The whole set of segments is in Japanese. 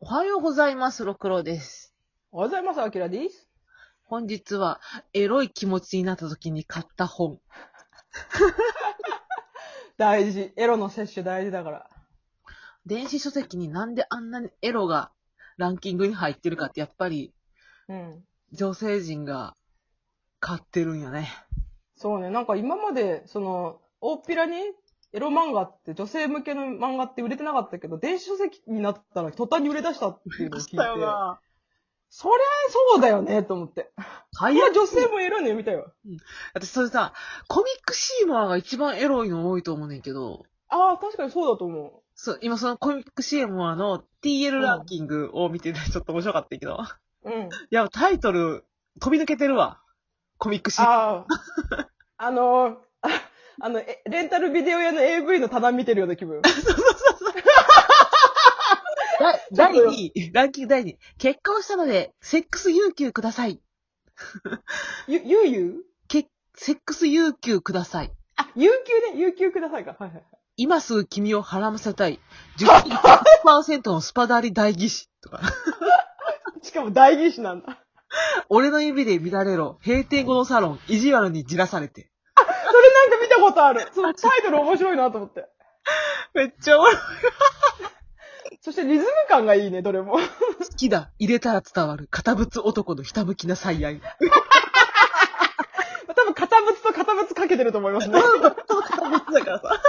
おはようございます、ろくろです。おはようございます、あきらです。本日は、エロい気持ちになった時に買った本。大事。エロの摂取大事だから。電子書籍になんであんなにエロがランキングに入ってるかって、やっぱり、うん。女性陣が買ってるんよね。そうね、なんか今まで、その、大っぴらにエロ漫画って、女性向けの漫画って売れてなかったけど、電子書籍になったら途端に売れ出したっていうのを聞いて、そりゃそうだよね、と思って。買いいや、女性もエロいの見たよ。私それさ、コミックシーマーが一番エロいの多いと思うねんけど、ああ、確かにそうだと思そう、今そのコミックシーマーの TL ランキングを見ててちょっと面白かったけど、う。うん。いや、タイトル飛び抜けてるわ。コミックシーマー。ああ、あのー、ああの、えレンタルビデオ屋の AV の棚見てるような気分。だ第2位、ランキング第2位。結婚したので、セックス有給ください。ゆ、ゆうゆう？け、セックス有給ください。あ、有給ね、有給くださいか。はいはいはい。今すぐ君を孕ませたい。10%のスパダリ代議士。とか。しかも代議士なんだ。俺の指で乱れろ。閉店後のサロン、意地悪にじらされて。ことある。そのタイトル面白いなと思って。めっちゃ俺好そしてリズム感がいいね、どれも。きだ。入れたら伝わる。堅物男のひたむきな最愛。多分、片物と片物かけてると思いますね。ひどい、こ堅物だからさ。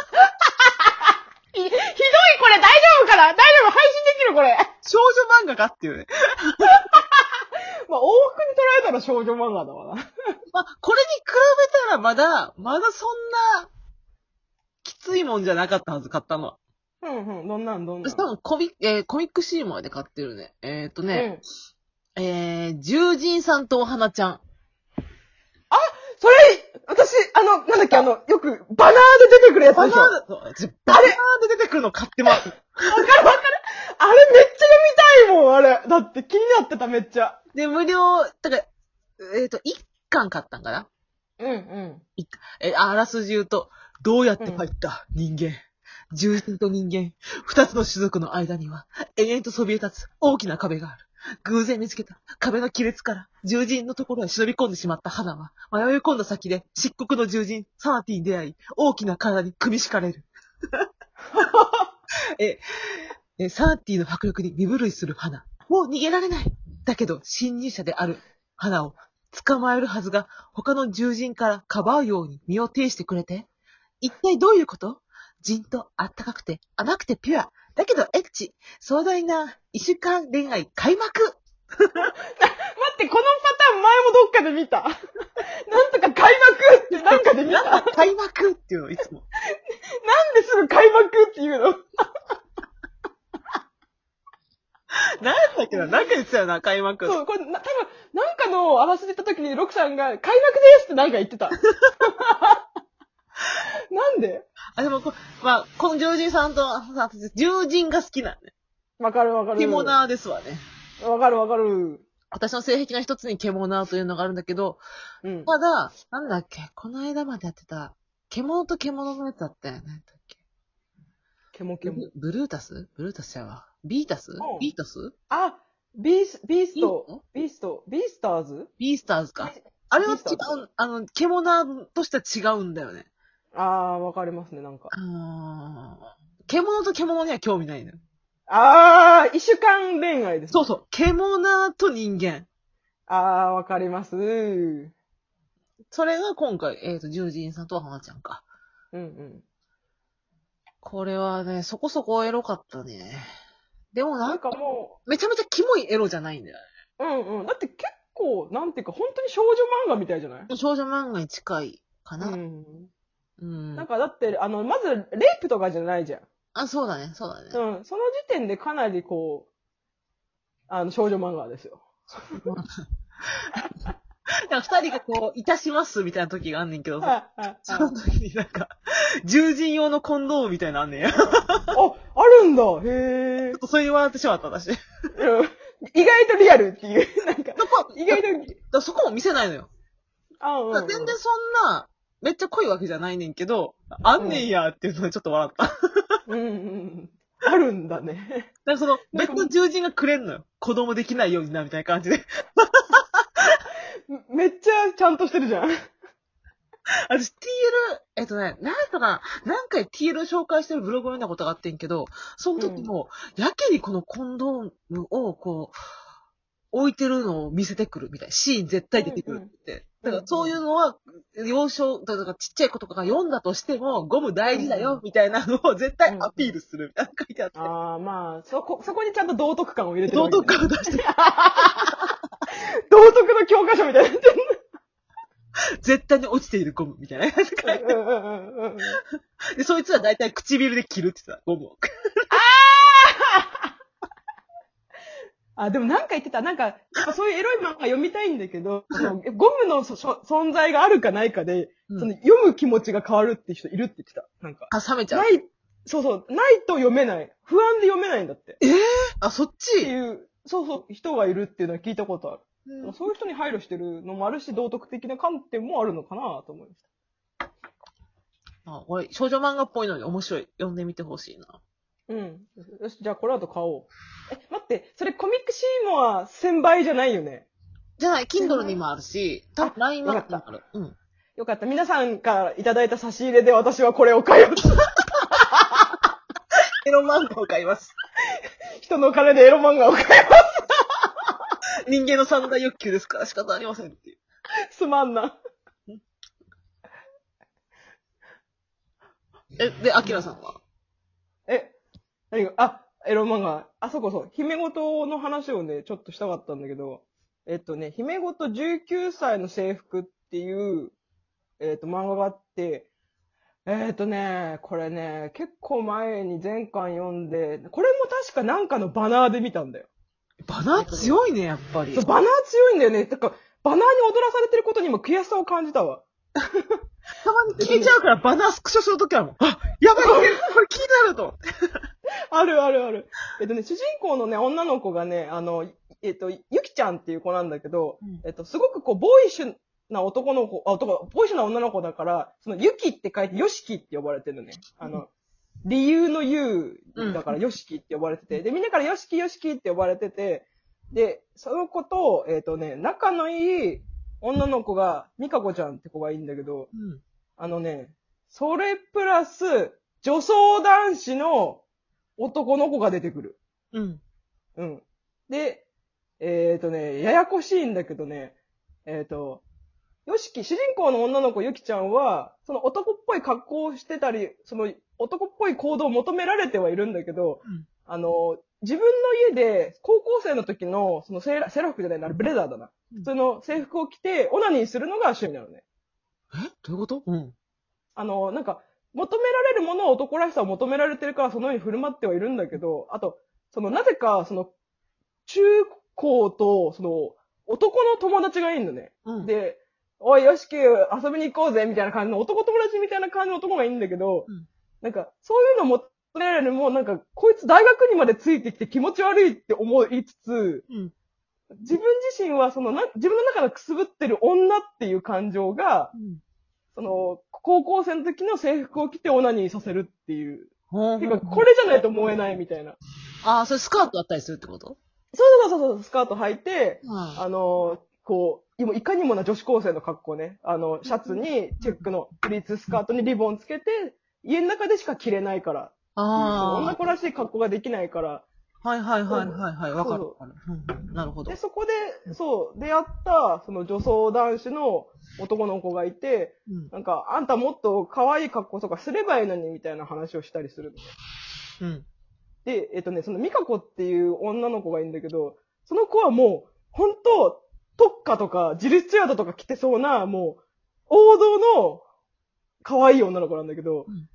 れ大丈夫かな？大丈夫配信できるこれ。少女漫画かっていうね。まあ、往復に捉えたら少女漫画だわな。まあ、これに比べたらまだ、まだそんな、きついもんじゃなかったはず、買ったのは。うんうん、どんなんどんなん？私。多分コミ、えーコミックシーマーで買ってるね。えっ、ー、とうね、ん。えー、獣人さんとお花ちゃん。それ、私、あの、なんだっけ、あの、よく、バナーで出てくるやつでしょ？バナーで、私バナーで出てくるの買ってます。あれめっちゃ読みたいもん、あれ。だって気になってた、めっちゃ。で、無料、だから、えっ、と、一巻買ったんかな？うんうん。え、あらすじ言うと、どうやって入った、人間。獣人と人間、二つの種族の間には、延々とそびえ立つ大きな壁がある。偶然見つけた壁の亀裂から、獣人のところへ忍び込んでしまった花は、迷い込んだ先で漆黒の獣人、サナティに出会い、大きな体に組み敷かれる。え、え、サナティの迫力に身震いする花。もう逃げられない。だけど、侵入者である花を捕まえるはずが、他の獣人からかばうように身を挺してくれて。一体どういうこと？じんとあったかくて甘くてピュア。だけどエッチ。壮大な一週間恋愛開幕待って、このパターン前もどっかで見た。なんとか開幕って なんかで見た。なん開幕っていうの、いつも。ですぐ開幕っていうの？なんだっけななんか言ってたよな、開幕。そう、これ、な、多分なんかのあらすじ言った時に、ロクさんが、開幕ですってなんか言ってた。なんで？あ、でもこ、まあ、この獣人さんと、さ私獣人が好きなんで。わかるわかる。獣ですわね。わかるわかる。私の性癖の一つに獣というのがあるんだけど、うん。ただ、なんだっけ、この間までやってた、獣と獣のやつだったよね。だっけ？ケモケモ。ブルータス？ブルータスちゃうわ。ビータス？うんビータス？あ、ビース、ビースビト、ビースト、 BEASTARS？BEASTARS か。あれは違う、BEASTARS、あの、獣としては違うんだよね。ああ、わかりますね、なんか。あー獣と獣には興味ないのよ。ああ、一週間恋愛です。そうそう。獣と人間。ああ、わかります。うんそれが今回、えっ、と、獣人さんと花ちゃんか。うん。これはね、そこそこエロかったね。でもななんんか、かもめちゃめちゃキモいエロじゃないんだよう、うんうん。だって結構、なんていうか、本当に少女漫画みたいじゃない？ね。少女漫画に近いかな。うん。うん。なんかだって、あの、まず、レイプとかじゃないじゃん。あ、そうだね、そうだね。うん。その時点でかなりこう、あの、少女漫画ですよ。なんか二人がこう、いたしますみたいな時があんねんけどさ、その時になんか、獣人用のコンドームみたいなのあんねんや。ちょあ、あるんだ。へえっ。とそれに笑ってしまった、私。意外とリアルっていう。なんか、こ意外と、らそこも見せないのよ。あ、うん、うん。全然そんな、めっちゃ濃いわけじゃないねんけど、あんねんやっていうのでちょっと笑った。うんうんうん。あるんだね。だからその、別の獣人がくれんのよ。子供できないようにな、みたいな感じで。めっちゃちゃんとしてるじゃん。私 TL、えっとね、なんとか、何回 TL 紹介してるブログを読んだことがあってんけど、その時も、やけにこのコンドームを、こう、置いてるのを見せてくるみたいな。シーン絶対出てくるって。だからそういうのは、幼少、だからちっちゃい子とかが読んだとしても、ゴム大事だよ、みたいなのを絶対アピールするみたいなの書いてあって。ああ、まあ、そこ、そこにちゃんと道徳感を入れてるね、徳感を出して、道徳の教科書みたいになってる。絶対に落ちているゴムみたいなやつ書いてうんうんうんうんで、そいつは大体唇で切るって言ってた、ゴムを。あ、でもなんか言ってた。なんか、そういうエロい漫画読みたいんだけど、ゴムの存在があるかないかで、うんその読む気持ちが変わるって人いるって言ってた。なんか。あ、冷めちゃうな。い、そうそう、ないと読めない。不安で読めないんだって。っあ、そってちいう、そうそう、人がいるっていうのは聞いたことある。うんそういう人に配慮してるのもあるし、道徳的な観点もあるのかなと思いました。あ、俺、少女漫画っぽいのに面白い。読んでみてほしいな。うん。よし、じゃあこの後買おう。え、待って、それコミックシーモア1000倍じゃないよね。じゃない、Kindle にもあるし、多分 LINE マップにもある。うん。よかった。皆さんからいただいた差し入れで私はこれを買います。エロ漫画を買います。人の金でエロ漫画を買います。人間の三大欲求ですから仕方ありませんっていう。すまんな。え、で、アキラさんは？え、何が、あ、エロ漫画。あ、そこそう。姫ごとの話をね、ちょっとしたかったんだけど、えっとね、姫ごと19歳の制服っていう、えっと、漫画があって、えっとね、これね、結構前に前巻読んで、これも確かなんかのバナーで見たんだよ。バナー強いね、やっぱり。そう、バナー強いんだよね。だから、バナーに踊らされてることにも悔しさを感じたわ。たまに消えちゃうからバナースクショするときはもう、あ、やばい、これこれ気になると。あるあるある。えっとね、主人公のね、女の子がね、あの、えっと、ゆきちゃんっていう子なんだけど、うんえっと、すごくこう、ボーイッシュな男の子、あ、男、ボーイッシュな女の子だから、その、ゆきって書いて、よしきって呼ばれてるのね。あの、理由の言うだから、よしきって呼ばれてて、で、みんなからよしきよしきって呼ばれてて、で、その子と、えっとね、仲のいい女の子が、みかこちゃんって子がいいんだけど、うん。あのね、それプラス、女装男子の男の子が出てくる。うん。うん。で、えっ、とね、ややこしいんだけどね、えっ、と、よしき、主人公の女の子ゆきちゃんは、その男っぽい格好をしてたり、その男っぽい行動を求められてはいるんだけど、うんあの、自分の家で高校生の時の、そのセーラセーラー服じゃないな、ブレザーだな。うんその制服を着て、オナニーするのが趣味なのね。え？どういうこと？うん。あの、なんか、求められるものは男らしさを求められてるから、そのように振る舞ってはいるんだけど、あと、その、なぜか、その、中高と、その、男の友達がいるのね。うん。で、おい、よしき、遊びに行こうぜ、みたいな感じの男友達みたいな感じの男がいいんだけど、うんなんか、そういうの求められるのも、なんか、こいつ大学にまでついてきて気持ち悪いって思いつつ、うん。自分自身は、そのな、自分の中のくすぶってる女っていう感情が、うん。その、高校生の時の制服を着てオナニーさせるっていう。ほてか、これじゃないと思えないみたいな。ああ、それスカートだったりするってこと？そうそうそうそう、スカート履いて、うん。あの、こう、今いかにもな女子高生の格好ね。あの、シャツにチェックのプリーツスカートにリボンつけて、家の中でしか着れないから。女あ子らしい格好ができないから。あ。はいはいはいはいはい。わかるなるほどで、。そこで、そう、出会った、その女装男子の男の子がいて、うん。なんか、あんたもっと可愛い格好とかすればいいのに、みたいな話をしたりするのね。うん。で、えっとね、そのミカコっていう女の子がいるんだけど、その子はもう、本当特化とか、ジルスチュアートとか着てそうな、もう、王道の、可愛い女の子なんだけど、うん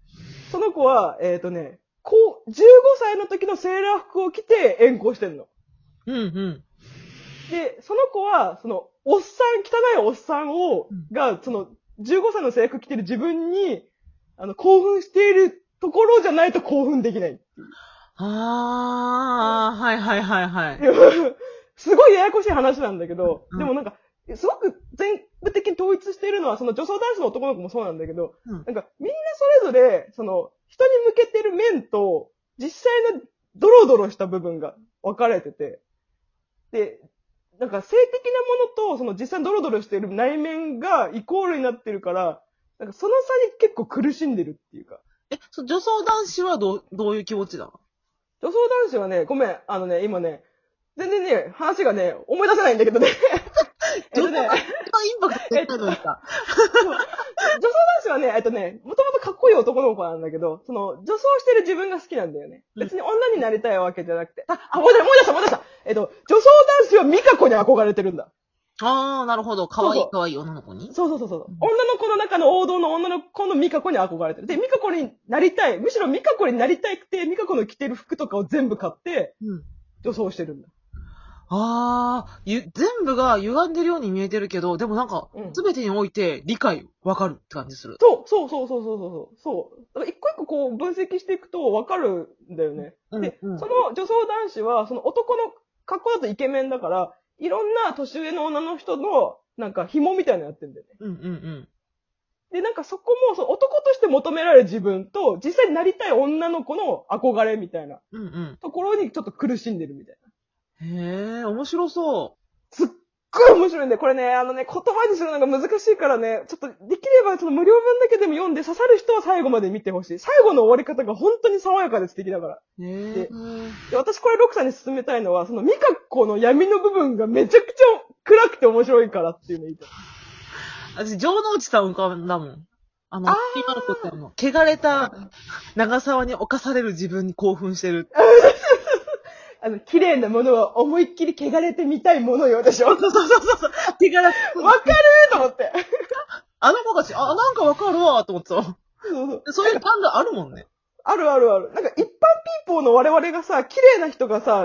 その子は、えっ、とね、こう、15歳の時のセーラー服を着て遠行してんの。うんうん。で、その子は、その、おっさん、汚いおっさんを、うんが、その、15歳の制服着てる自分に、あの、興奮しているところじゃないと興奮できない。ああ、はいはいはいはい。すごいややこしい話なんだけど、うん。でもなんか、すごく全部的に統一しているのは、その女装男子の男の子もそうなんだけど、うん。なんかみんなそれぞれ、その、人に向けてる面と、実際のドロドロした部分が分かれてて、で、なんか性的なものと、その実際にドロドロしている内面がイコールになってるから、なんかその差に結構苦しんでるっていうか。え、そ女装男子はどう、どういう気持ちなの？女装男子はね、ごめん、あのね、今ね、全然ね、話がね、思い出せないんだけどね。えっとね、一番インパクト出たのにさ。女装男子はね、えっとね、もともとかっこいい男の子なんだけど、その、女装してる自分が好きなんだよね。うん別に女になりたいわけじゃなくて。あ、あ、思い出した、思い出した、思い出した。えっと、女装男子はミカ子に憧れてるんだ。あー、なるほど。かわいそうそういかわいい女の子に？そうそうそうそううん。女の子の中の王道の女の子のミカ子に憧れてる。で、ミカ子になりたい。むしろミカ子になりたいくて、ミカ子の着てる服とかを全部買って、うん。女装してるんだ。あー、ゆ、全部が歪んでるように見えてるけど、でもなんかうん、すべてにおいて理解、わかるって感じする。そう、そうそうそうそうそう。そう。だから一個一個こう分析していくと分かるんだよね。で、うんうんその女装男子は、その男の格好だとイケメンだから、いろんな年上の女の人の、なんか紐みたいなのやってんだよね。うんうんうん。で、なんかそこも、その男として求められる自分と、実際になりたい女の子の憧れみたいなうんうん。ところにちょっと苦しんでるみたいな。へえ、面白そすっごい面白いんで、これね、あのね、言葉にするのが難しいからね、ちょっとできればその無料分だけでも読んで刺さる人は最後まで見てほしい。最後の終わり方が本当に爽やかで素敵だから。う。へえで。で私これロクさんに勧めたいのは、そのミカコの闇の部分がめちゃくちゃ暗くて面白いからっていうの言いたい。私、城之内さん浮かんだもん。あのあー、今の子ってあの、汚れた長沢に侵される自分に興奮してる。あの、綺麗なものは思いっきり汚れてみたいものよでしょわかるそうそうそう。汚れ、と思って。あの子たち、あ、なんかわかるわ、と思ってた。そうそうそういう感があるもんね。あるあるある。なんか一般ピーポーの我々がさ、綺麗な人がさ、